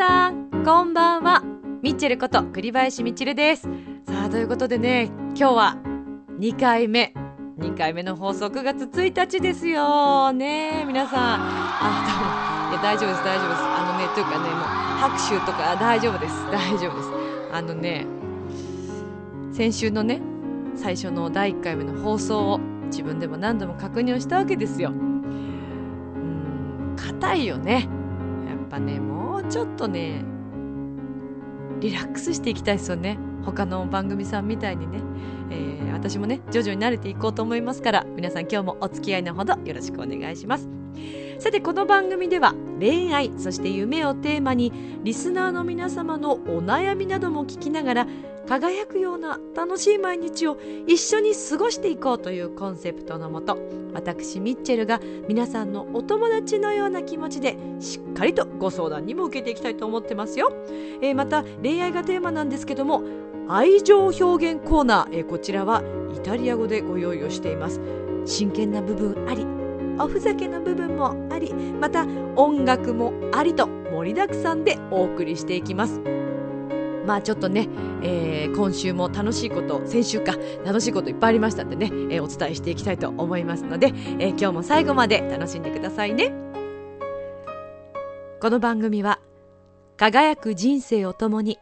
さんこんばんは。ミッチェルこと栗林みちるです。さあということでね今日は2回目。2回目の放送9月1日ですよ。ね皆さん。あ多分いや大丈夫です大丈夫です。あのねというかねもう拍手とか大丈夫です。大丈夫です。あのね先週のね最初の第1回目の放送を自分でも何度も確認をしたわけですよ。うん硬いよね。やっぱねちょっとねリラックスしていきたいですよね。他の番組さんみたいにね、えー、私もね徐々に慣れていこうと思いますから皆さん今日もお付き合いのほどよろしくお願いします。さてこの番組では恋愛そして夢をテーマにリスナーの皆様のお悩みなども聞きながら輝くような楽しい毎日を一緒に過ごしていこうというコンセプトのもと私ミッチェルが皆さんのお友達のような気持ちでしっかりとご相談にも受けていきたいと思ってますよ、えー、また恋愛がテーマなんですけども愛情表現コーナー、えー、こちらはイタリア語でご用意をしています。真剣な部分ありおふざけな部分もありまた音楽もありと盛りだくさんでお送りしていきますまあちょっとね、えー、今週も楽しいこと先週か楽しいこといっぱいありましたんでね、えー、お伝えしていきたいと思いますので、えー、今日も最後まで楽しんでくださいね。この番組は輝く人生を共に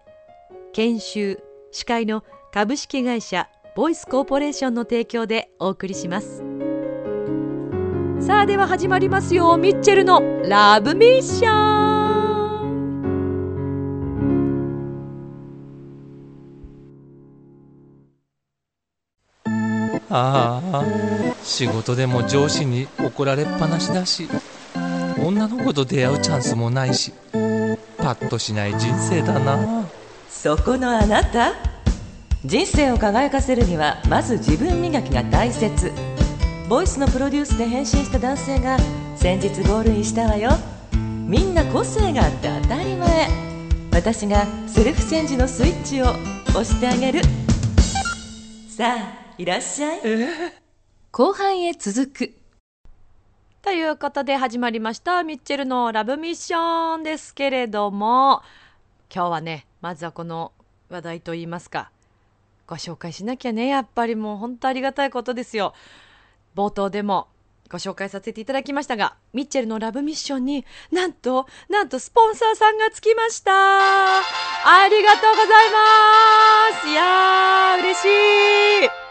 研修司会の株式会社ボイスコーポレーションの提供でお送りします。さあでは始まりますよ。ミッチェルのラブミッション。ああ仕事でも上司に怒られっぱなしだし女の子と出会うチャンスもないしパッとしない人生だな。そこのあなた？人生を輝かせるにはまず自分磨きが大切。ボイスのプロデュースで変身した男性が先日ゴールインしたわよ。みんな個性があって当たり前。私がセルフチェンジのスイッチを押してあげる。さあいらっしゃい、えー、後半へ続く。ということで始まりましたミッチェルのラブミッションですけれども。今日はねまずはこの話題といいますか。ご紹介しなきゃねやっぱりもう本当ありがたいことですよ。冒頭でもご紹介させていただきましたが、ミッチェルのラブミッションに、なんと、なんとスポンサーさんがつきました。ありがとうございます。いやー、嬉しい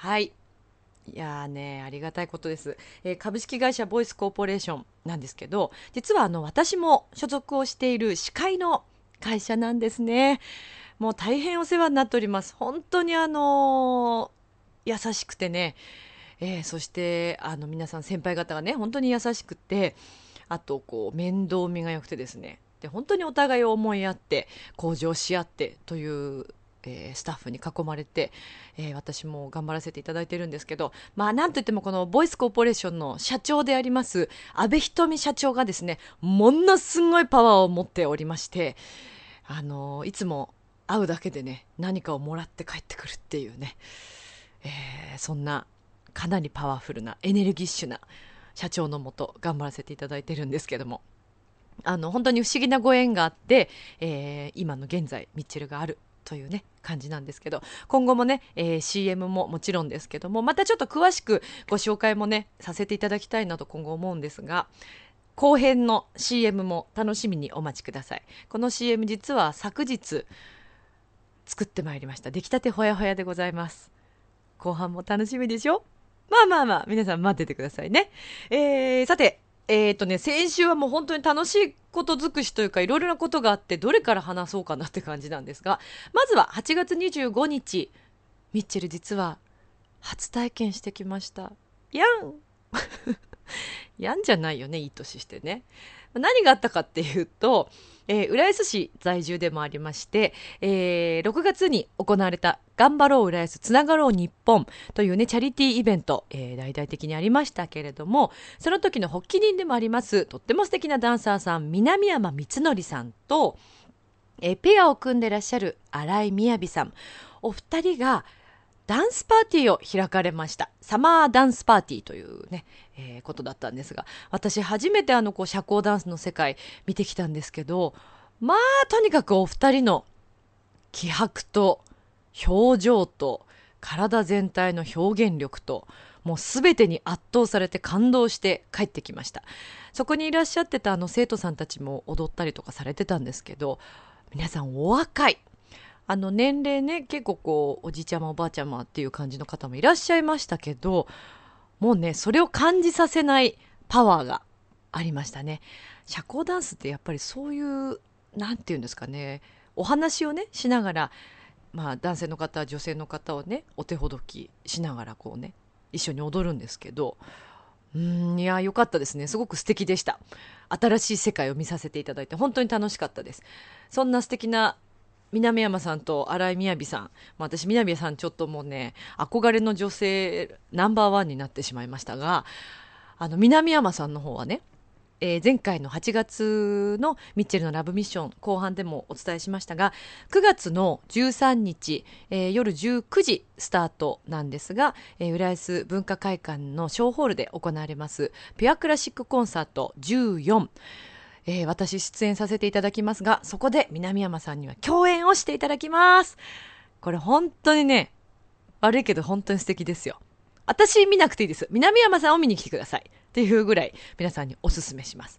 はい。いやーね、ありがたいことです、えー、株式会社ボイスコーポレーションなんですけど、実はあの、私も所属をしている司会の会社なんですね。もう大変お世話になっております。本当にあのー、優しくてね、えー、そしてあの皆さん先輩方がね、本当に優しくて、あとこう面倒見が良くてですね、で本当にお互いを思い合って向上し合ってというえー、スタッフに囲まれて、えー、私も頑張らせていただいてるんですけど、まあなんといってもこのボイスコーポレーションの社長であります安倍瞳社長がですね、ものすごいパワーを持っておりまして、あのー、いつも会うだけでね、何かをもらって帰ってくるっていうね、えー、そんなかなりパワフルなエネルギッシュな社長のもと頑張らせていただいてるんですけども、あの本当に不思議なご縁があって、えー、今の現在ミッチェルがあるというね感じなんですけど今後もね、えー、CM ももちろんですけどもまたちょっと詳しくご紹介もねさせていただきたいなと今後思うんですが後編の CM も楽しみにお待ちください。この CM 実は昨日作ってまいりました。出来たてほやほやでございます。後半も楽しみでしょ？まあまあまあ皆さん待っててくださいね。えー、さてえっ、ー、とね、先週はもう本当に楽しいこと尽くしというか、いろいろなことがあって、どれから話そうかなって感じなんですが、まずは8月25日、ミッチェル実は初体験してきました。やん やんじゃないよね、いい年してね。何があったかっていうと、えー、浦安市在住でもありまして、えー、6月に行われた頑張ろう浦安つながろう日本というね、チャリティーイベント、えー、大々的にありましたけれども、その時の発起人でもあります、とっても素敵なダンサーさん、南山光則さんと、え、ペアを組んでらっしゃる新井雅さん、お二人がダンスパーティーを開かれました。サマーダンスパーティーというね、えー、ことだったんですが私初めてあのこう社交ダンスの世界見てきたんですけどまあとにかくお二人の気迫と表情と体全体の表現力ともう全てに圧倒されて感動して帰ってきました。そこにいらっしゃってたあの生徒さんたちも踊ったりとかされてたんですけど皆さんお若い。あの年齢ね結構こうおじいちゃまおばあちゃまっていう感じの方もいらっしゃいましたけどもうねそれを感じさせないパワーがありましたね。社交ダンスってやっぱりそういう何て言うんですかねお話をねしながらまあ男性の方女性の方をねお手ほどきしながらこうね一緒に踊るんですけどうんいや良かったですね。すごく素敵でした。新しい世界を見させていただいて本当に楽しかったです。そんな素敵な南山さんと新井みやさん、まあ、私南山さんちょっともうね憧れの女性ナンバーワンになってしまいましたがあの南山さんの方はねえー、前回の8月のミッチェルのラブミッション後半でもお伝えしましたが9月の13日、えー、夜19時スタートなんですが、えー、浦安文化会館のショーホールで行われますピュアクラシックコンサート14えー、私出演させていただきますがそこで南山さんには共演をしていただきますこれ本当にね悪いけど本当に素敵ですよ私見なくていいです南山さんを見に来てくださいっていうぐらい皆さんにおすすめします。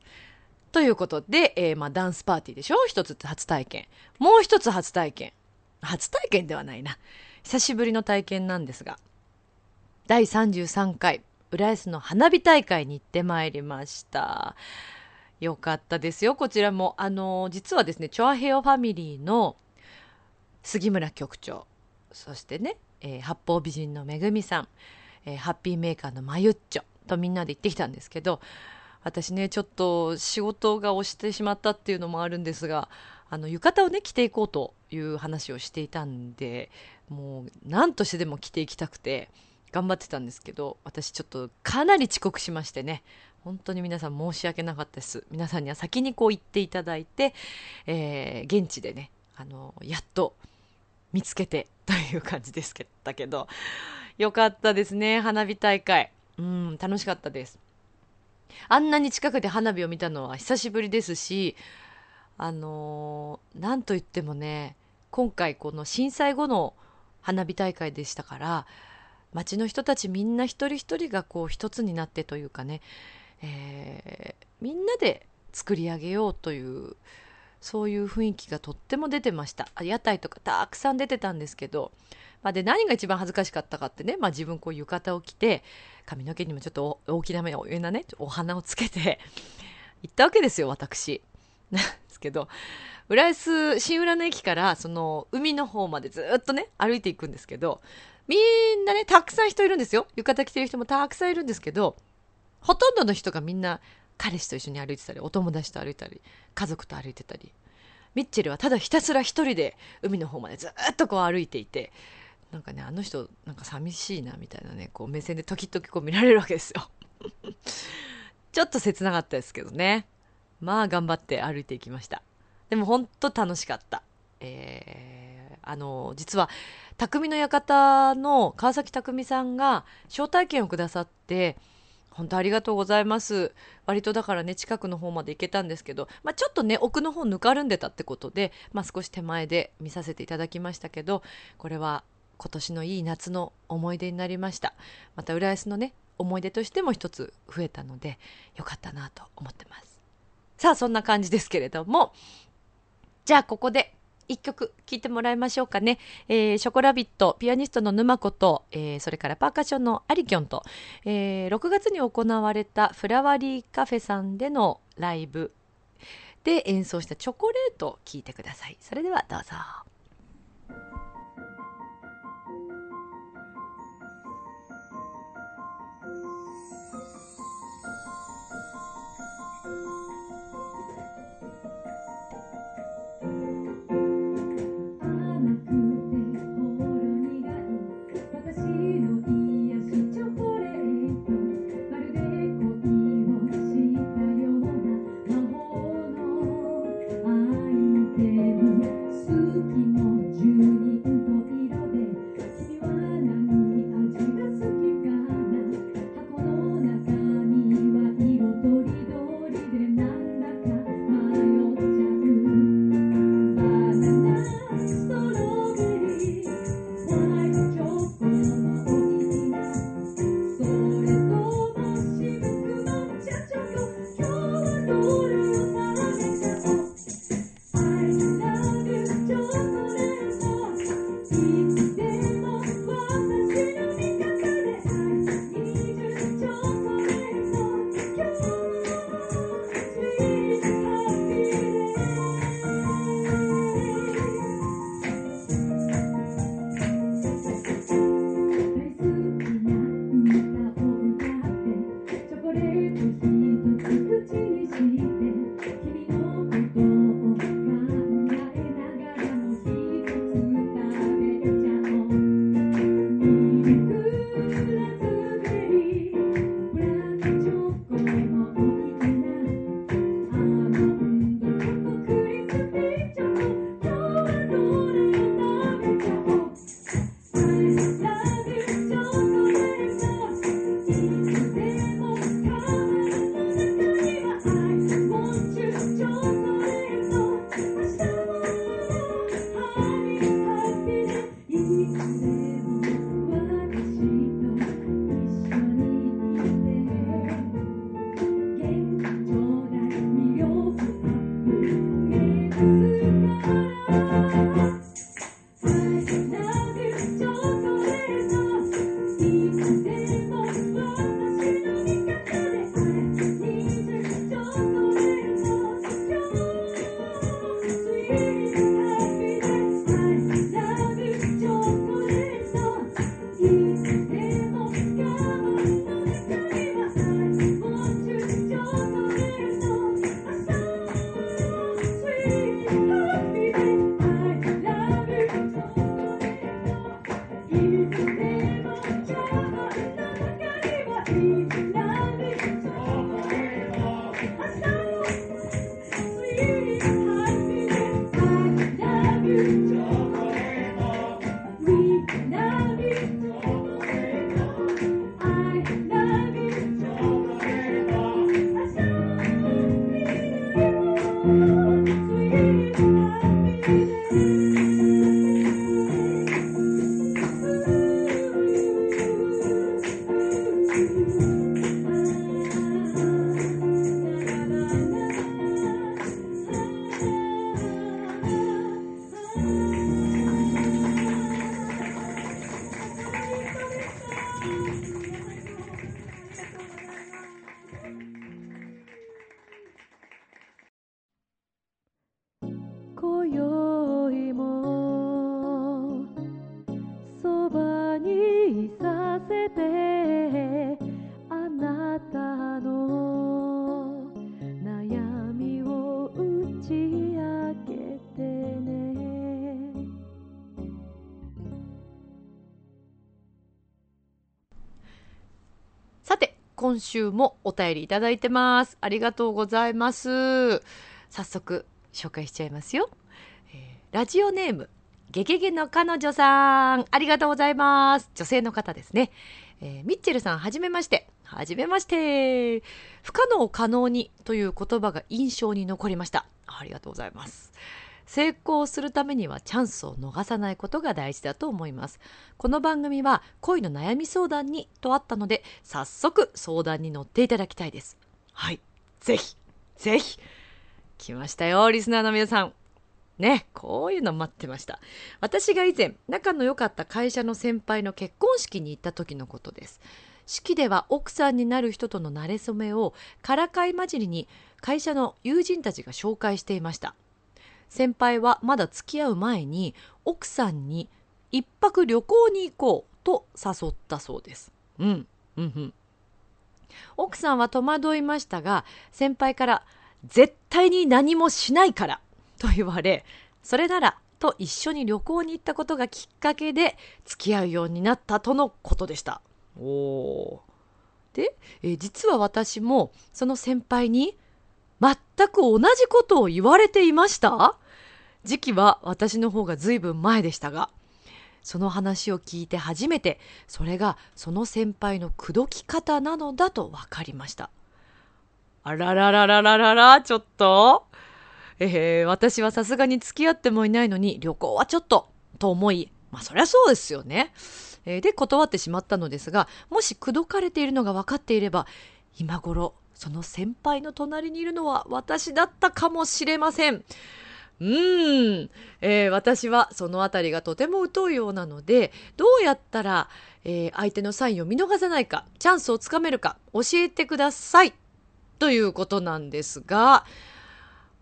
ということで、えー、まあダンスパーティーでしょ？一つ初体験。もう一つ初体験。初体験ではないな。久しぶりの体験なんですが、第33回浦安の花火大会に行ってまいりました。よかったですよ、こちらも。あの、実はですね、チョアヘオファミリーの杉村局長、そしてね、えー、八方美人のめぐみさん、えー、ハッピーメーカーのまゆっちょ、とみんなで行ってきたんですけど私ねちょっと仕事が押してしまったっていうのもあるんですがあの浴衣をね着ていこうという話をしていたんでもう何としてでも着ていきたくて頑張ってたんですけど私ちょっとかなり遅刻しましてね本当に皆さん申し訳なかったです。皆さんには先にこう行っていただいて、えー、現地でねあのやっと見つけてという感じですけどよかったですね花火大会。うん楽しかったです。あんなに近くで花火を見たのは久しぶりですしあの何、といってもね今回この震災後の花火大会でしたから町の人たちみんな一人一人がこう一つになってというかね、えー、みんなで作り上げようというそういう雰囲気がとっても出てました屋台とかたくさん出てたんですけどまあ、で何が一番恥ずかしかったかってね、まあ、自分こう浴衣を着て髪の毛にもちょっと大きな目上なねお花をつけて 行ったわけですよ私。なんですけど浦安新浦の駅からその海の方までずっとね歩いていくんですけどみんなねたくさん人いるんですよ浴衣着てる人もたくさんいるんですけどほとんどの人がみんな彼氏と一緒に歩いてたりお友達と歩いたり家族と歩いてたり。ミッチェルはただひたすら一人で海の方までずっとこう歩いていてなんかねあの人なんか寂しいなみたいなねこう目線で時々こう見られるわけですよ。ちょっと切なかったですけどね。まあ頑張って歩いていきました。でも本当楽しかった。えー、あの実は匠の館の川崎匠さんが招待券をくださって本当ありがとうございます。割とだからね、近くの方まで行けたんですけど、まあ、ちょっとね、奥の方ぬかるんでたってことで、まあ、少し手前で見させていただきましたけど、これは今年のいい夏の思い出になりました。また浦安のね思い出としても一つ増えたのでよかったなと思ってます。さあそんな感じですけれども。じゃあここで一曲聴いてもらいましょうかね、えー、ショコラビットピアニストの沼子と、えー、それからパーカッションのアリキョンと、えー、6月に行われたフラワリーカフェさんでのライブ。で演奏したチョコレートを聴いてください。それではどうぞ。週もお便りいただいてます。ありがとうございます。早速紹介しちゃいますよ、えーラジオネームゲゲゲの彼女さん。ありがとうございます。女性の方ですね、えーミッチェルさんはじめまして。はじめまして。不可能を可能にという言葉が印象に残りました。ありがとうございます。成功するためにはチャンスを逃さないことが大事だと思います。この番組は恋の悩み相談にとあったので早速相談に乗っていただきたいです。はい。ぜひぜひ来ましたよリスナーの皆さん。ねこういうの待ってました。私が以前仲の良かった会社の先輩の結婚式に行った時のことです。式では奥さんになる人との馴れ初めをからかい混じりに会社の友人たちが紹介していました。先輩はまだ付き合う前に奥さんに一泊旅行に行こうと誘ったそうです。うんうんうん。奥さんは戸惑いましたが先輩から絶対に何もしないからと言われそれならと一緒に旅行に行ったことがきっかけで付き合うようになったとのことでした。おおで、え実は私もその先輩に全く同じことを言われていました？時期は私の方が随分前でしたがその話を聞いて初めてそれがその先輩の口説き方なのだと分かりました。あらららららららちょっと。えー私はさすがに付き合ってもいないのに旅行はちょっとと思いまあそりゃそうですよね、えーで断ってしまったのですがもし口説かれているのが分かっていれば今頃その先輩の隣にいるのは私だったかもしれませんうーん、えー私はそのあたりがとても疎いようなのでどうやったら、えー相手のサインを見逃さないかチャンスをつかめるか教えてくださいということなんですが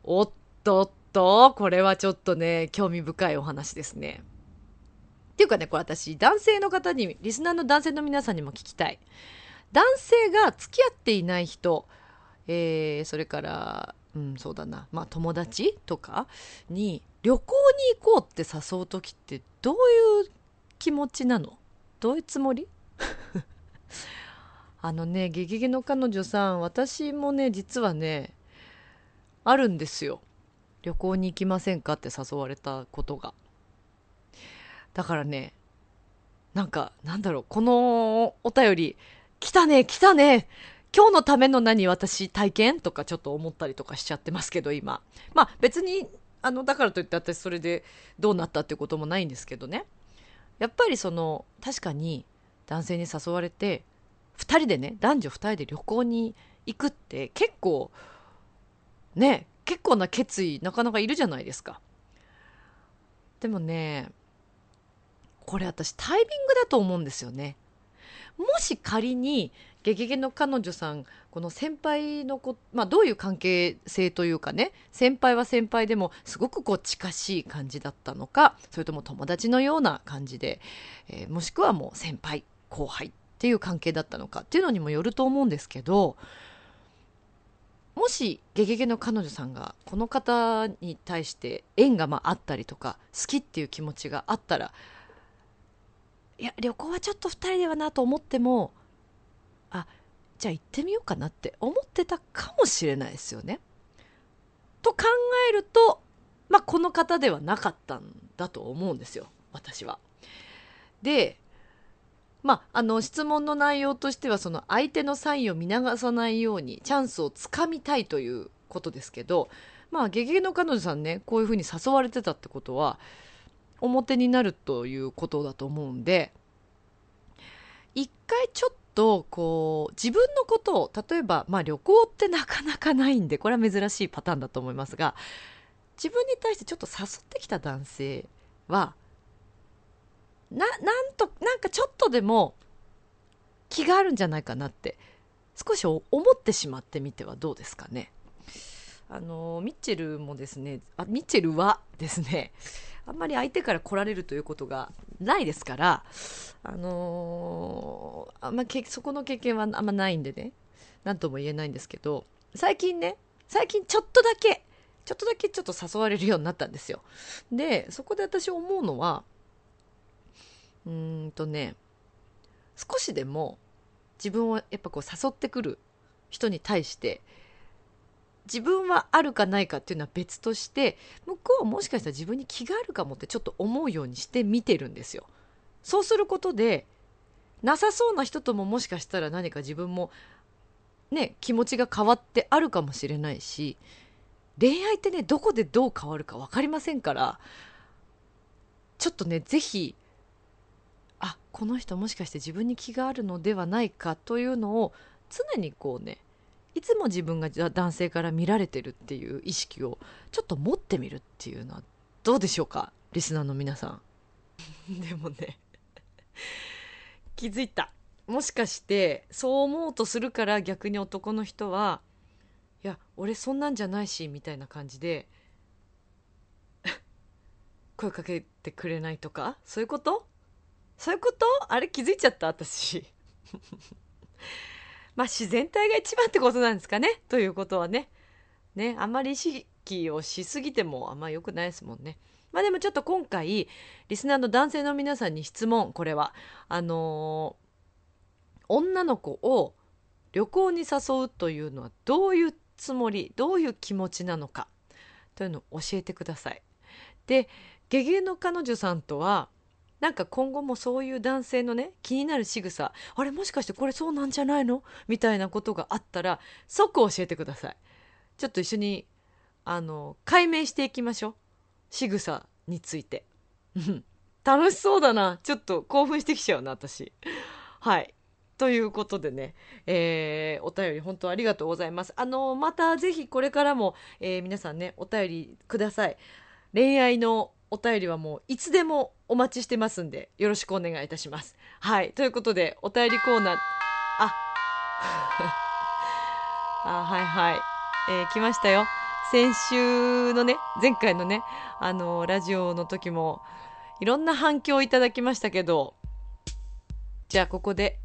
おっとっとこれはちょっとね興味深いお話ですね。っていうかねこれ私男性の方にリスナーの男性の皆さんにも聞きたい。男性が付き合っていない人、えーそれから、うん、そうだな、まあ、友達とかに旅行に行こうって誘う時ってどういう気持ちなの？どういうつもり？あのね「ゲゲゲの彼女さん」私もね実はねあるんですよ。旅行に行きませんかって誘われたことが。だからねなんかなんだろうこのお便り来たね来たね。今日のための何私体験とかちょっと思ったりとかしちゃってますけど今。まあ別にあのだからといって私それでどうなったってこともないんですけどね。やっぱりその確かに男性に誘われて2人でね男女2人で旅行に行くって結構ね結構な決意なかなかいるじゃないですか。でもねこれ私タイミングだと思うんですよね。もし仮にゲゲゲの彼女さんこの先輩のこ、まあ、どういう関係性というかね先輩は先輩でもすごくこう近しい感じだったのかそれとも友達のような感じで、えーもしくはもう先輩後輩っていう関係だったのかっていうのにもよると思うんですけどもしゲゲゲの彼女さんがこの方に対して縁がまああったりとか好きっていう気持ちがあったらいや旅行はちょっと2人ではなと思ってもあじゃあ行ってみようかなって思ってたかもしれないですよね。と考えると、まあ、この方ではなかったんだと思うんですよ私は。でまあ、あの質問の内容としてはその相手のサインを見逃さないようにチャンスをつかみたいということですけどまあゲゲゲの彼女さんねこういうふうに誘われてたってことは表になるということだと思うんで一回ちょっとこう自分のことを例えば、まあ、旅行ってなかなかないんでこれは珍しいパターンだと思いますが自分に対してちょっと誘ってきた男性はななんとなんかちょっとでも気があるんじゃないかなって少し思ってしまってみてはどうですかね。あのミッチェルもですねあミッチェルはですねあんまり相手から来られるということがないですから、あのーあんまけそこの経験はあんまないんでね何とも言えないんですけど最近ね最近ちょっとだけちょっとだけちょっと誘われるようになったんですよ。でそこで私思うのはうーんとね少しでも自分をやっぱこう誘ってくる人に対して自分はあるかないかっていうのは別として向こうはもしかしたら自分に気があるかもってちょっと思うようにして見てるんですよ。そうすることでなさそうな人とももしかしたら何か自分もね気持ちが変わってあるかもしれないし恋愛ってねどこでどう変わるか分かりませんからちょっとね是非あこの人もしかして自分に気があるのではないかというのを常にこうねいつも自分が男性から見られてるっていう意識をちょっと持ってみるっていうのはどうでしょうか？リスナーの皆さん。でもね気づいた。もしかしてそう思うとするから逆に男の人はいや俺そんなんじゃないしみたいな感じで 声かけてくれないとか？そういうこと？そういうこと？あれ気づいちゃった？私。まあ自然体が一番ってことなんですかね。ということはね。ね。あんまり意識をしすぎてもあんま良くないですもんね。まあでもちょっと今回リスナーの男性の皆さんに質問。これは。あのー、女の子を旅行に誘うというのはどういうつもりどういう気持ちなのか。というのを教えてください。でゲゲの彼女さんとはなんか今後もそういう男性のね気になる仕草あれもしかしてこれそうなんじゃないの？みたいなことがあったら即教えてください。ちょっと一緒にあの解明していきましょう。仕草について。楽しそうだな。ちょっと興奮してきちゃうな、私。はい。ということでね、えー、お便り本当ありがとうございます。あの、またぜひこれからも、えー、皆さんね、お便りください。恋愛のお便りはもういつでもお待ちしてますんで、よろしくお願いいたします。はい。ということで、お便りコーナー、あ、あ、はいはい。えー、来ましたよ。先週のね、前回のね、あの、ラジオの時も、いろんな反響をいただきましたけど、じゃあここで、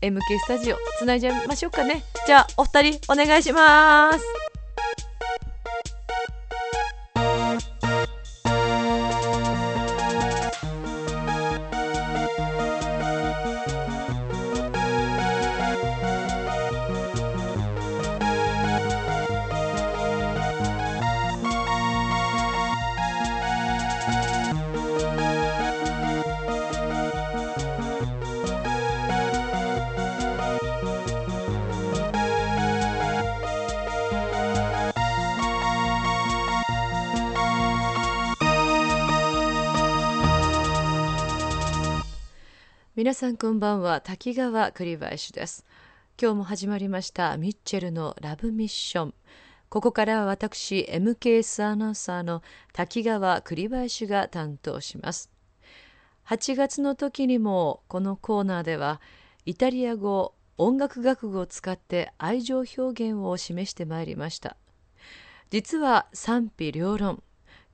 MK スタジオ、つないじゃいましょうかね。じゃあ、お二人、お願いします。皆さんこんばんは。滝川栗林です。今日も始まりましたミッチェルのラブミッション。ここからは私 MKS アナウンサーの滝川栗林が担当します。8月の時にもこのコーナーではイタリア語音楽学具を使って愛情表現を示してまいりました。実は賛否両論。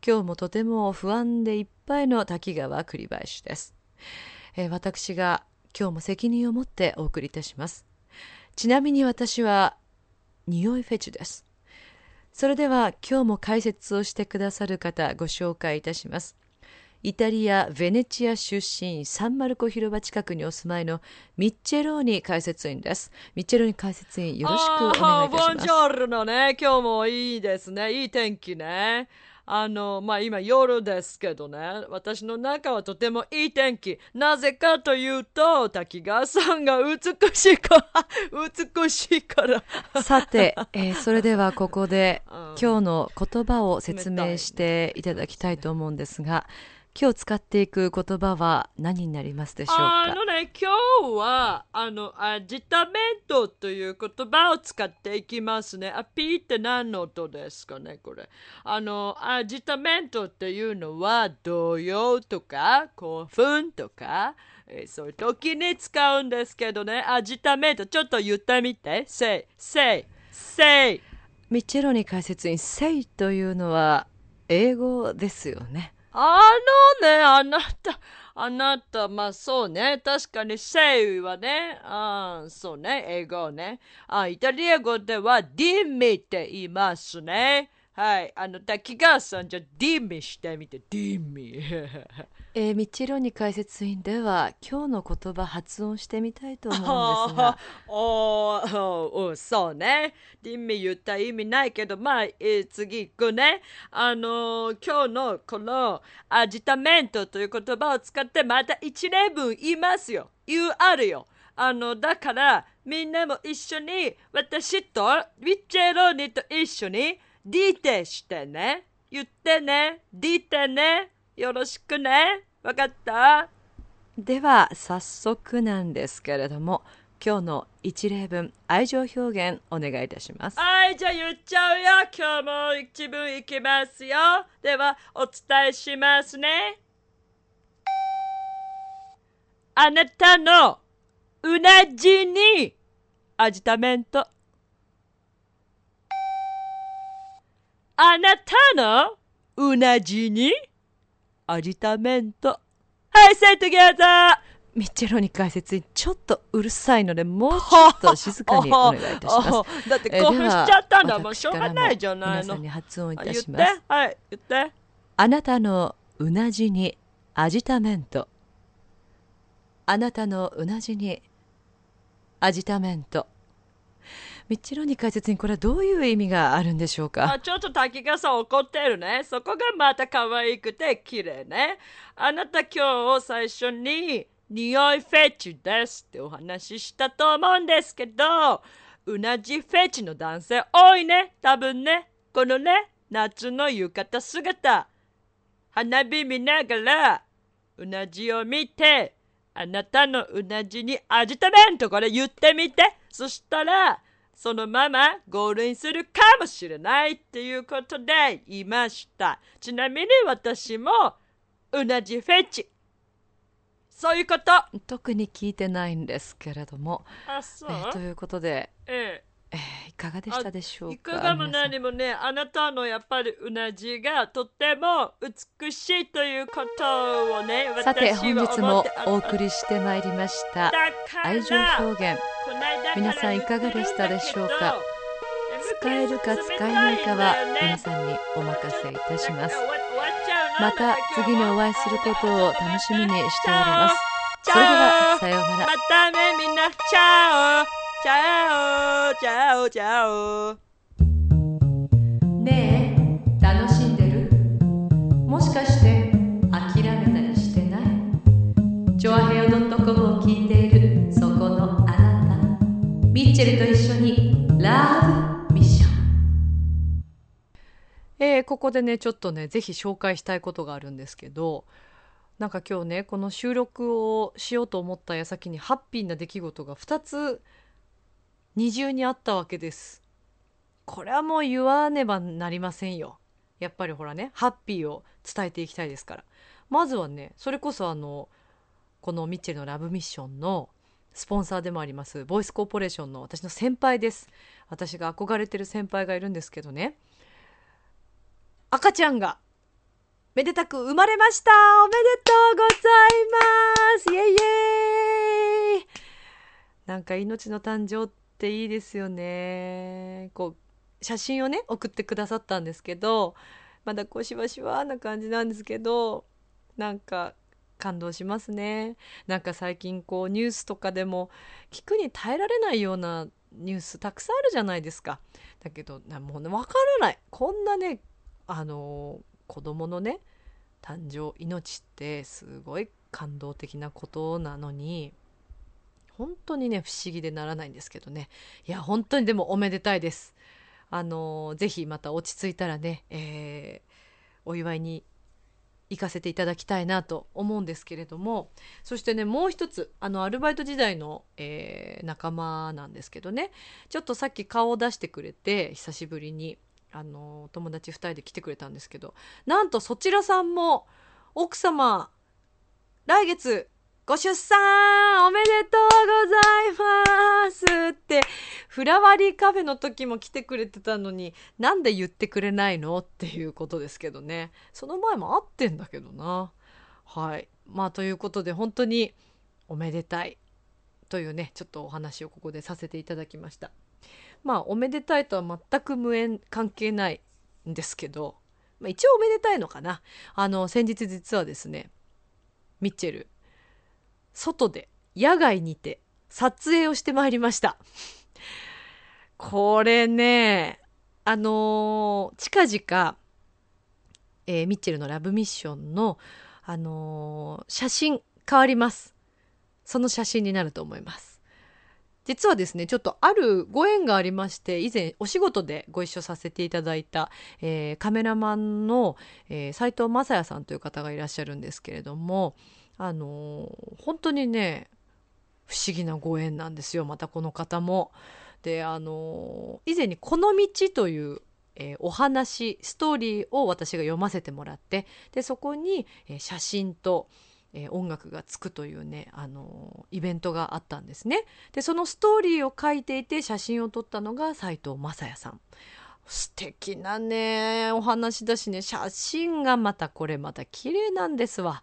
今日もとても不安でいっぱいの滝川栗林です。えー、私が今日も責任を持ってお送りいたしますちなみに私は匂いフェチですそれでは今日も解説をしてくださる方ご紹介いたしますイタリア・ベネチア出身サンマルコ広場近くにお住まいのミッチェローニ解説員です。ミッチェローニ解説員よろしくお願いいたします。ボンジョルノね、今日もいいですね。いい天気ね。あの、まあ、今夜ですけどね、私の中はとてもいい天気。なぜかというと、滝川さんが美しいから、美しいから。さて、えー、それではここで、今日の言葉を説明していただきたいと思うんですが、今日使っていく言葉は何になりますでしょうか？あのね、今日は、あの、アジタメントという言葉を使っていきますね。あ、ピーって何の音ですかね、これ。あの、アジタメントっていうのは、動揺とか、興奮とか、えー、そういう時に使うんですけどね、アジタメント、ちょっと言ってみて。せい、せい、せい。ミッチェロニ解説員、せいというのは英語ですよね。あのね、あなた、あなた、まあそうね。確かに、セイはね、あそうね、英語ね。あイタリア語では、ディミって言いますね。はい。あの、滝川さん、じゃディミしてみて、ディミ。えー、ミッチェローニ解説員では今日の言葉発音してみたいと思うんですが おーおそうね。意味言った意味ないけど、まあ、えー次行くね。あのー今日のこのアジタメントという言葉を使ってまた一例文言いますよ。言うあるよ。あの、だから、みんなも一緒に、私と、ウィッチェローニと一緒に、ディテしてね。言ってね。ディテね。よろしくね。わかった？では早速なんですけれども今日の一例文愛情表現お願いいたしますはい、じゃあ言っちゃうよ。今日も一文いきますよ。では、お伝えしますね。あなたのうなじにアジタメント。あなたのうなじにアジタメント。はい、say together! ミッチェローニ解説員ちょっとうるさいのでもうちょっと静かにお願いいたします。あだってえー興奮しちゃったんだもしょうがないじゃないの。皆さん。に発音いた言っしてますはい言ってあなたのうなじにアジタメントあなたのうなじにアジタメントミッチロニ解説員これはどういう意味があるんでしょうか？あちょっと滝川さん怒ってるね。そこがまた可愛くて綺麗ね。あなた今日最初に匂いフェチですってお話ししたと思うんですけどうなじフェチの男性多いね。多分ね。このね夏の浴衣姿。花火見ながらうなじを見てあなたのうなじにアジタメントこれ言ってみて。そしたらそのままゴールインするかもしれないっていうことで言いました。ちなみに私もうなじフェチ。そういうこと。あ特に聞いてないんですけれども、そう、えーということで、ええ。ーいかがでしたでしょえ、うか？いかが？も何もねあなたのやっぱりうなじがとっても美しいということをねさて本日もおり送りしてまいりました愛情表現皆さんいかがでしたでしょうか？使えるか使えないかは皆さんにお任せいたします。また次にお会いすることを楽しみにしております。それではさようなら。またねみんな。チャオ。チャオ。チャオ。チャオ。ねえッチェルと一緒にラブミッションえーここでねちょっとねぜひ紹介したいことがあるんですけどなんか今日ねこの収録をしようと思った矢先にハッピーな出来事が2つ二重にあったわけです。これはもう言わねばなりませんよ。やっぱりほらねハッピーを伝えていきたいですから。まずはねそれこそあのこのミッチェルのラブミッションのスポンサーでもありますボイスコーポレーションの私の先輩です。私が憧れてる先輩がいるんですけどね。赤ちゃんがめでたく生まれました。おめでとうございます。イエイイエイ。なんか命の誕生っていいですよね。こう写真をね送ってくださったんですけどまだこうしわしわな感じなんですけどなんか感動しますね。なんか最近こうニュースとかでも聞くに耐えられないようなニュースたくさんあるじゃないですか。だけどもうね分からない。こんなねあの子供のね誕生命ってすごい感動的なことなのに本当にね不思議でならないんですけどね。いや本当にでもおめでたいです。あのぜひまた落ち着いたらね、えーお祝いに行かせていただきたいなと思うんですけれどもそしてねもう一つあのアルバイト時代の、えー仲間なんですけどねちょっとさっき顔を出してくれて久しぶりにあの友達2人で来てくれたんですけどなんとそちらさんも奥様来月ご出産おめでとうございますって。フラワリーカフェの時も来てくれてたのになんで言ってくれないのっていうことですけどね。その前も会ってんだけどな。はい。まあということで本当におめでたいというねちょっとお話をここでさせていただきました。まあおめでたいとは全く無縁関係ないんですけど、まあ、一応おめでたいのかな。あの先日実はですねミッチェル外で野外にて撮影をしてまいりました。これねあのー近々、えーミッチェルのラブミッションの、あのー写真変わります。その写真になると思います。実はですねちょっとあるご縁がありまして以前お仕事でご一緒させていただいた、えーカメラマンの、えー斉藤雅也さんという方がいらっしゃるんですけれどもあの本当にね不思議なご縁なんですよまたこの方も。であの以前に「この道」という、えーお話ストーリーを私が読ませてもらってでそこに、えー写真と、えー音楽がつくというね、あのイベントがあったんですね。でそのストーリーを書いていて写真を撮ったのが斉藤雅也さん。素敵なねお話だしね写真がまたこれまた綺麗なんですわ。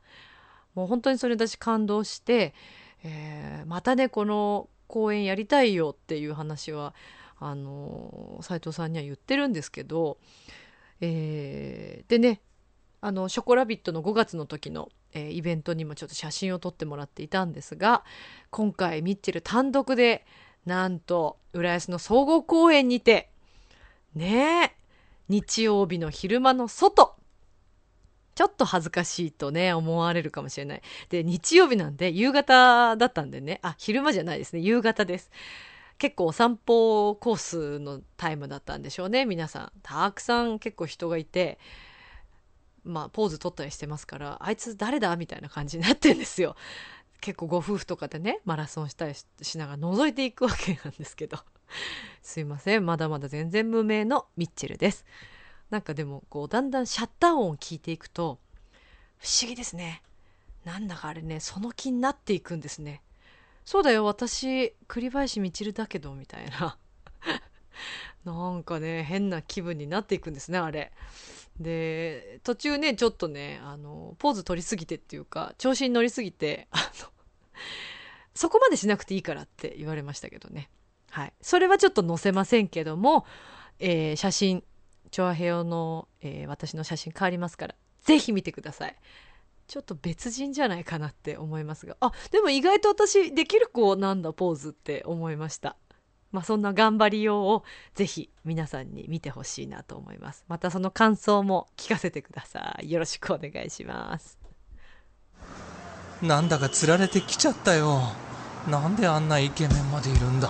もう本当にそれ私感動して、えーまたねこの公演やりたいよっていう話はあの斉藤さんには言ってるんですけど、えーでねあの「ショコラビット!」の5月の時の、えーイベントにもちょっと写真を撮ってもらっていたんですが今回ミッチェル単独でなんと浦安の総合公演にてねえ日曜日の昼間の外ちょっと恥ずかしいとね思われるかもしれない。で日曜日なんで夕方だったんでね。あ昼間じゃないですね。夕方です。結構お散歩コースのタイムだったんでしょうね。皆さん。たくさん結構人がいてまあポーズ取ったりしてますからあいつ誰だみたいな感じになってんですよ。結構ご夫婦とかでねマラソンしたりししながら覗いていくわけなんですけど。すいません。まだまだ全然無名のミッチェルです。なんかでもこうだんだんシャッター音を聞いていくと不思議ですね。なんだかあれねその気になっていくんですね。そうだよ私栗林みちるだけどみたいな。なんかね変な気分になっていくんですねあれ。で途中ねちょっとねあのポーズ取りすぎてっていうか調子に乗りすぎてあのそこまでしなくていいからって言われましたけどね。はい。それはちょっと載せませんけども、えー写真チョアヘヨの、えー私の写真変わりますからぜひ見てください。ちょっと別人じゃないかなって思いますが。あでも意外と私できる子なんだポーズって思いました。まあそんな頑張りようをぜひ皆さんに見てほしいなと思います。またその感想も聞かせてください。よろしくお願いします。なんだか釣られてきちゃったよ。なんであんなイケメンまでいるんだ？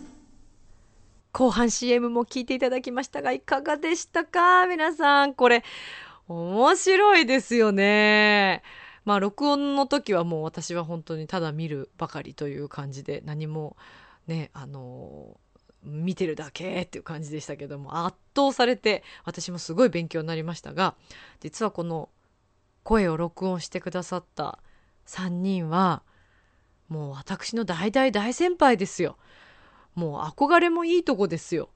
後半 CM も聞いていただきましたがいかがでしたか？皆さんこれ面白いですよねまあ録音の時はもう私は本当にただ見るばかりという感じで何もねあの見てるだけっていう感じでしたけども圧倒されて私もすごい勉強になりましたが実はこの声を録音してくださった3人はもう私の大大大先輩ですよ。もう憧れもいいとこですよ。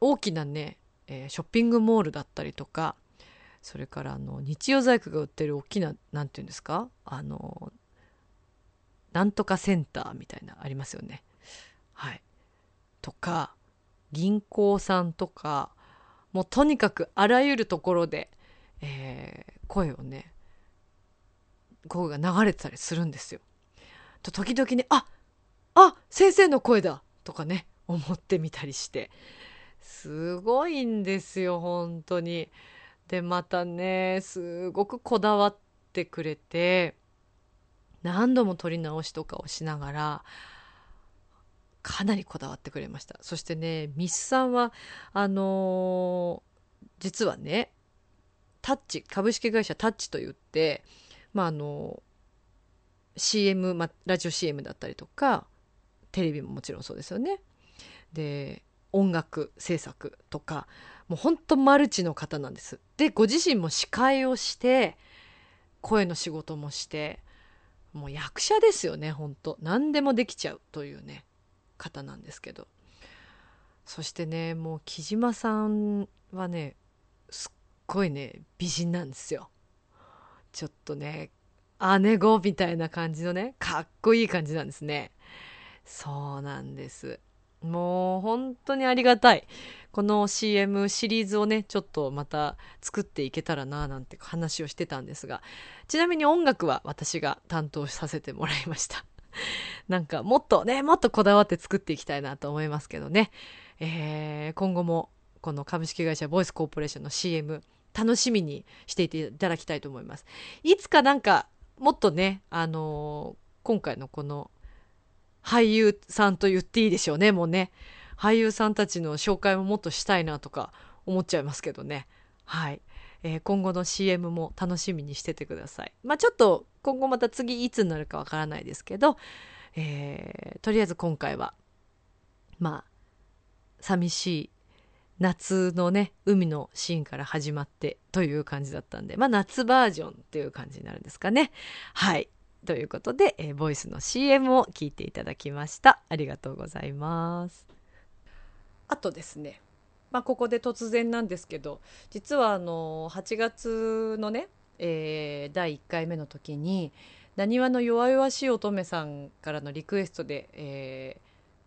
大きなね、えーショッピングモールだったりとかそれからあの日用細工が売ってる大きななんていうんですか？あのなんとかセンターみたいなありますよね。はい、とか銀行さんとかもうとにかくあらゆるところで、えー声をね声が流れてたりするんですよ。と時々ねああ先生の声だとかね思ってみたりしてすごいんですよ本当に。でまたねすごくこだわってくれて何度も撮り直しとかをしながらかなりこだわってくれましたそしてねミスさんはあのー実はねタッチ株式会社タッチといってまああの CM、ま、ラジオ CM だったりとかテレビももちろんそうですよね。で音楽制作とかもうほんとマルチの方なんです。でご自身も司会をして声の仕事もしてもう役者ですよねほんと何でもできちゃうというね方なんですけどそしてねもう木島さんはねすっごいね美人なんですよちょっとね姉子みたいな感じのねかっこいい感じなんですねそうなんです。もう本当にありがたい。この CM シリーズをねちょっとまた作っていけたらななんて話をしてたんですが。ちなみに音楽は私が担当させてもらいました。なんかもっとねもっとこだわって作っていきたいなと思いますけどね、えー、今後もこの株式会社ボイスコーポレーションの CM 楽しみにしていていただきたいと思います。いつかなんかもっとねあのー、今回のこの俳優さんと言っていいでしょうねもうね。俳優さんたちの紹介ももっとしたいなとか思っちゃいますけどね。はい、えー、今後の CM も楽しみにしててください。まあちょっと今後また次いつになるかわからないですけど、えー、とりあえず今回はまあ寂しい夏のね海のシーンから始まってという感じだったんでまあ夏バージョンっていう感じになるんですかね。はい。ということで、えー、ボイスの CM を聞いていただきましたありがとうございますあとですねまあここで突然なんですけど実はあの8月のね、えー、第1回目の時になにわの弱々しい乙女さんからのリクエストで、え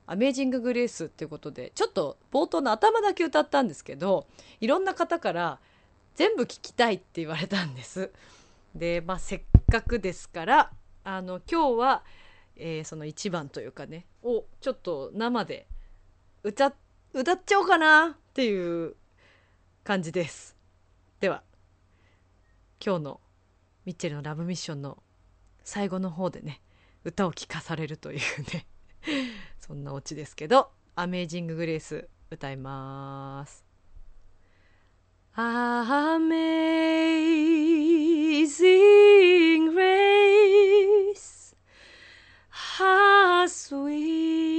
ー、アメージング・グレースっていうことでちょっと冒頭の頭だけ歌ったんですけどいろんな方から全部聞きたいって言われたんです。で、まあ、せっかくですからあの今日は、えー、その1番というかねをちょっと生で歌歌っちゃおうかなっていう感じです。では今日のミッチェルのラブミッションの最後の方でね歌を聴かされるというね そんなオチですけど「アメージング・グレース」歌います。ア How sweet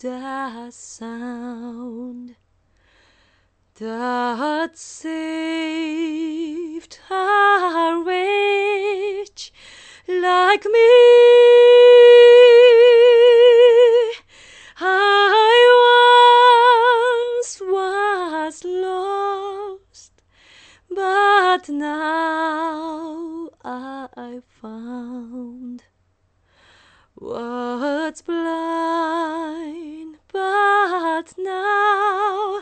the sound that saved a wretch like me. Was blind, but now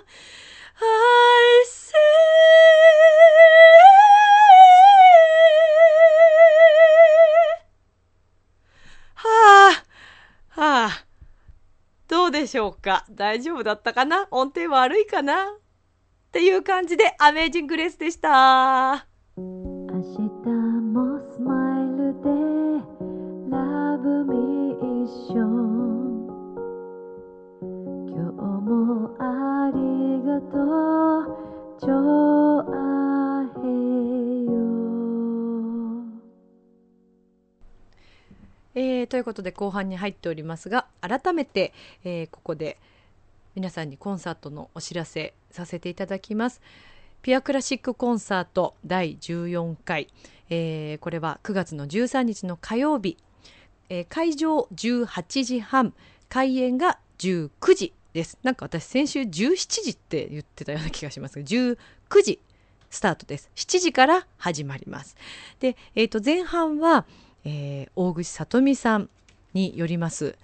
I see. はあ、はあ、どうでしょうか？大丈夫だったかな？音程悪いかな？っていう感じでアメージングレースでした。今日もありがとう。ちょあへよ。えー、ということで後半に入っておりますが改めて、えー、ここで皆さんにコンサートのお知らせさせていただきます。ピアクラシックコンサート第14回、えー、これは9月の13日の火曜日、えー、会場18時半。開演が19時。です。なんか私先週17時って言ってたような気がします。が19時スタートです。7時から始まります。で、えー、と前半は、えー、大口さ美さんによります。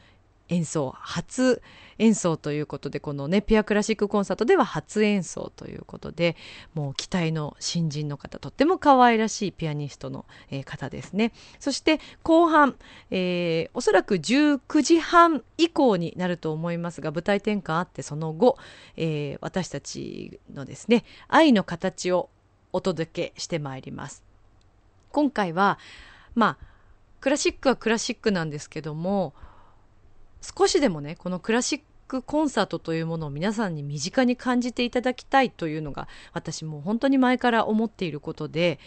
演奏初演奏ということでこのねピアクラシックコンサートでは初演奏ということでもう期待の新人の方とっても可愛らしいピアニストの、えー、方ですね。そして後半、えー、おそらく19時半以降になると思いますが舞台転換あってその後、えー、私たちのですね愛の形をお届けしてまいります。今回はまあクラシックはクラシックなんですけども少しでもねこのクラシックコンサートというものを皆さんに身近に感じていただきたいというのが私も本当に前から思っていることで、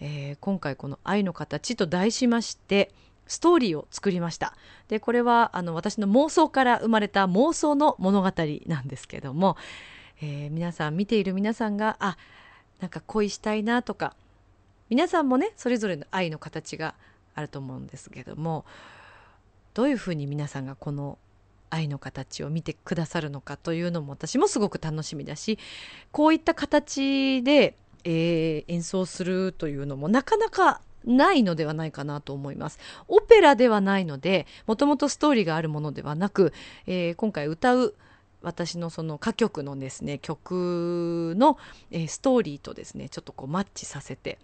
えー、今回この「愛の形」と題しましてストーリーを作りました。でこれはあの私の妄想から生まれた妄想の物語なんですけども、えー、皆さん見ている皆さんがあなんか恋したいなとか皆さんもねそれぞれの愛の形があると思うんですけどもどういうふうに皆さんがこの愛の形を見てくださるのかというのも私もすごく楽しみだしこういった形で、えー演奏するというのもなかなかないのではないかなと思います。オペラではないのでもともとストーリーがあるものではなく、えー今回歌う私のその歌曲のですね曲の、えーストーリーとですねちょっとこうマッチさせて、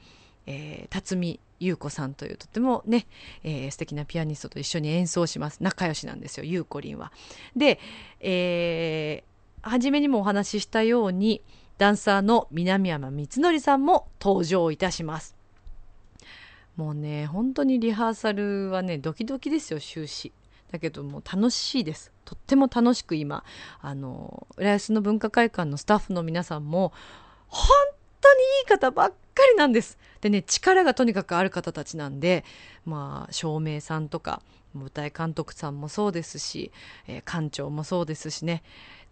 えー辰巳優子さんというとってもね、えー素敵なピアニストと一緒に演奏します仲良しなんですよゆうこりんは。で、えー初めにもお話ししたようにダンサーの南山光則さんも登場いたします。もうね本当にリハーサルはねドキドキですよ終始。だけどもう楽しいです。とっても楽しく今あの浦安の文化会館のスタッフの皆さんも本当にいい方ばっかりなんです。でね力がとにかくある方たちなんでまあ照明さんとか舞台監督さんもそうですし、えー館長もそうですしね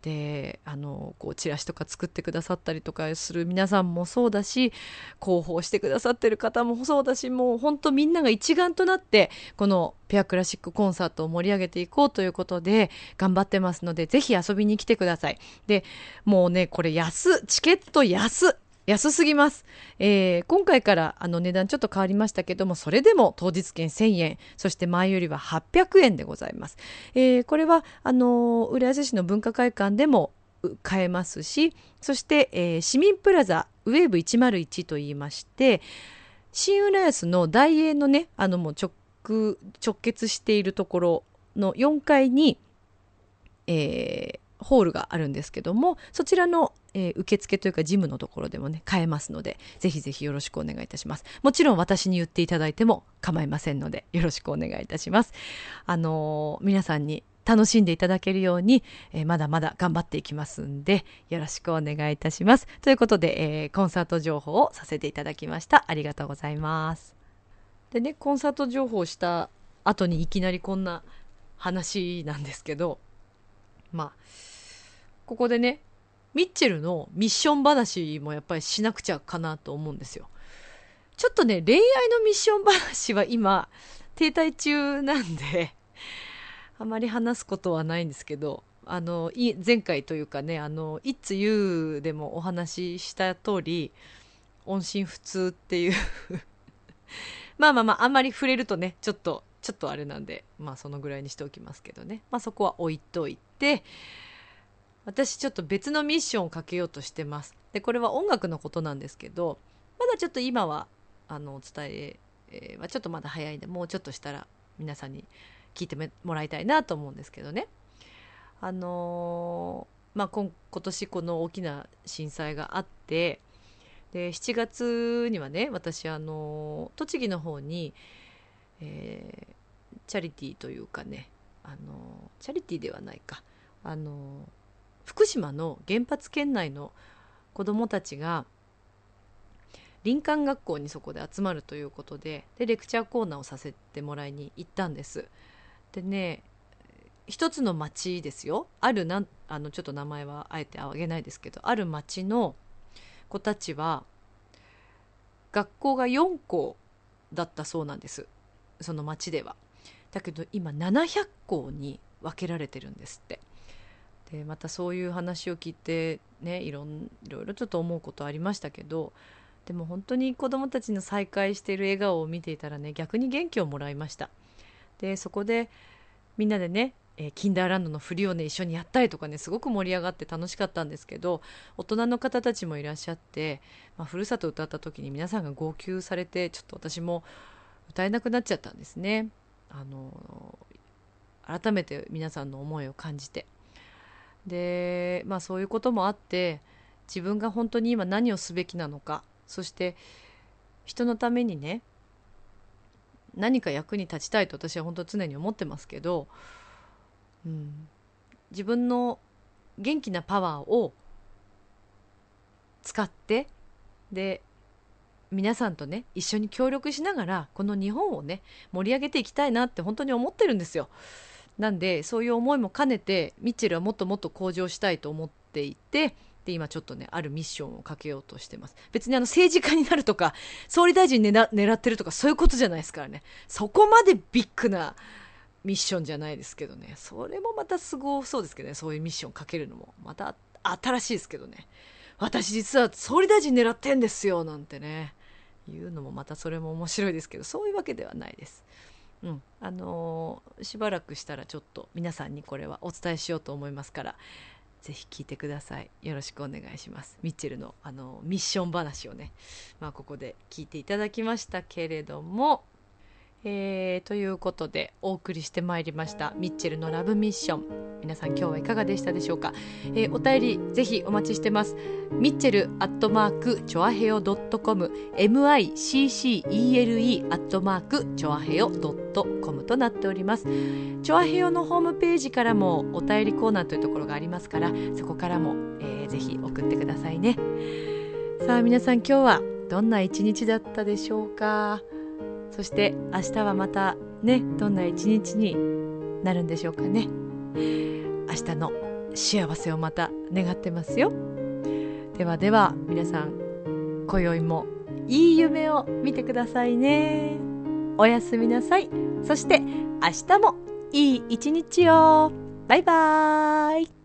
であのこうチラシとか作ってくださったりとかする皆さんもそうだし広報してくださってる方もそうだしもう本当みんなが一丸となってこのペアクラシックコンサートを盛り上げていこうということで頑張ってますのでぜひ遊びに来てください。でもうねこれ安チケット安安すぎます、えー今回からあの値段ちょっと変わりましたけどもそれでも当日券1000円そして前よりは800円でございます、えーこれはあの浦安市の文化会館でも買えますしそして、えー市民プラザウェーブ101といいまして新浦安の大英のねあのもう直直結しているところの4階に、えーホールがあるんですけどもそちらの、えー受付というか事務のところでもね買えますのでぜひぜひよろしくお願いいたします。もちろん私に言っていただいても構いませんのでよろしくお願いいたします。あのー皆さんに楽しんでいただけるように、えーまだまだ頑張っていきますんでよろしくお願いいたします。ということで、えーコンサート情報をさせていただきました。ありがとうございます。でねコンサート情報をした後にいきなりこんな話なんですけどまあここでねミッチェルのミッション話もやっぱりしなくちゃかなと思うんですよ。ちょっとね恋愛のミッション話は今停滞中なんで あまり話すことはないんですけどあの前回というかね「あの It's You」でもお話しした通り音信不通っていう。まあまあまああんまり触れるとねちょっとちょっとあれなんでまあそのぐらいにしておきますけどね。まあそこは置いといて私ちょっと別のミッションをかけようとしてます。でこれは音楽のことなんですけどまだちょっと今はあのお伝ええーはちょっとまだ早いんでもうちょっとしたら皆さんに聞いてもらいたいなと思うんですけどね。あのーまあ今今年この大きな震災があってで7月にはね私あの栃木の方に、えーチャリティーというかねあのチャリティーではないか。あの福島の原発圏内の子どもたちが林間学校にそこで集まるということででレクチャーコーナーをさせてもらいに行ったんです。でね一つの町ですよあるなあのちょっと名前はあえて挙げないですけどある町の子たちは学校が4校だったそうなんですその町では。だけど今700校に分けられてるんですって。でまたそういう話を聞いてねいろんいろいろちょっと思うことありましたけどでも本当に子どもたちの再会している笑顔を見ていたらね逆に元気をもらいました。でそこでみんなでね、えーキンダーランドの振りをね一緒にやったりとかねすごく盛り上がって楽しかったんですけど大人の方たちもいらっしゃって、まあ、ふるさと歌った時に皆さんが号泣されてちょっと私も歌えなくなっちゃったんですね。あの改めて皆さんの思いを感じて。でまあそういうこともあって自分が本当に今何をすべきなのかそして人のためにね何か役に立ちたいと私は本当常に思ってますけど、うん、自分の元気なパワーを使ってで皆さんとね一緒に協力しながらこの日本をね盛り上げていきたいなって本当に思ってるんですよ。なんでそういう思いも兼ねてミッチェルはもっともっと向上したいと思っていてで今ちょっとねあるミッションをかけようとしてます。別にあの政治家になるとか総理大臣狙狙ってるとかそういうことじゃないですからね。そこまでビッグなミッションじゃないですけどね。それもまたすごそうですけどね。そういうミッションかけるのも。また新しいですけどね。私実は総理大臣狙ってんですよなんてね。言うのもまたそれも面白いですけどそういうわけではないです。うん、あのーしばらくしたらちょっと皆さんにこれはお伝えしようと思いますからぜひ聞いてください。よろしくお願いします。ミッチェルのあのミッション話をね、まあ、ここで聞いていただきましたけれどもえーということでお送りしてまいりましたミッチェルのラブミッション。皆さん今日はいかがでしたでしょうか、えーお便りぜひお待ちしてます。ミッチェルアットマークチョアヘヨドットコム MICCELE アットマークチョアヘヨドットコムとなっております。チョアヘヨのホームページからもお便りコーナーというところがありますからそこからも、えーぜひ送ってくださいね。さあ皆さん今日はどんな一日だったでしょうか？そして明日はまたねどんな一日になるんでしょうかね。明日の幸せをまた願ってますよ。ではでは皆さん今宵もいい夢を見てくださいね。おやすみなさい。そして明日もいい一日を。バイバーイ。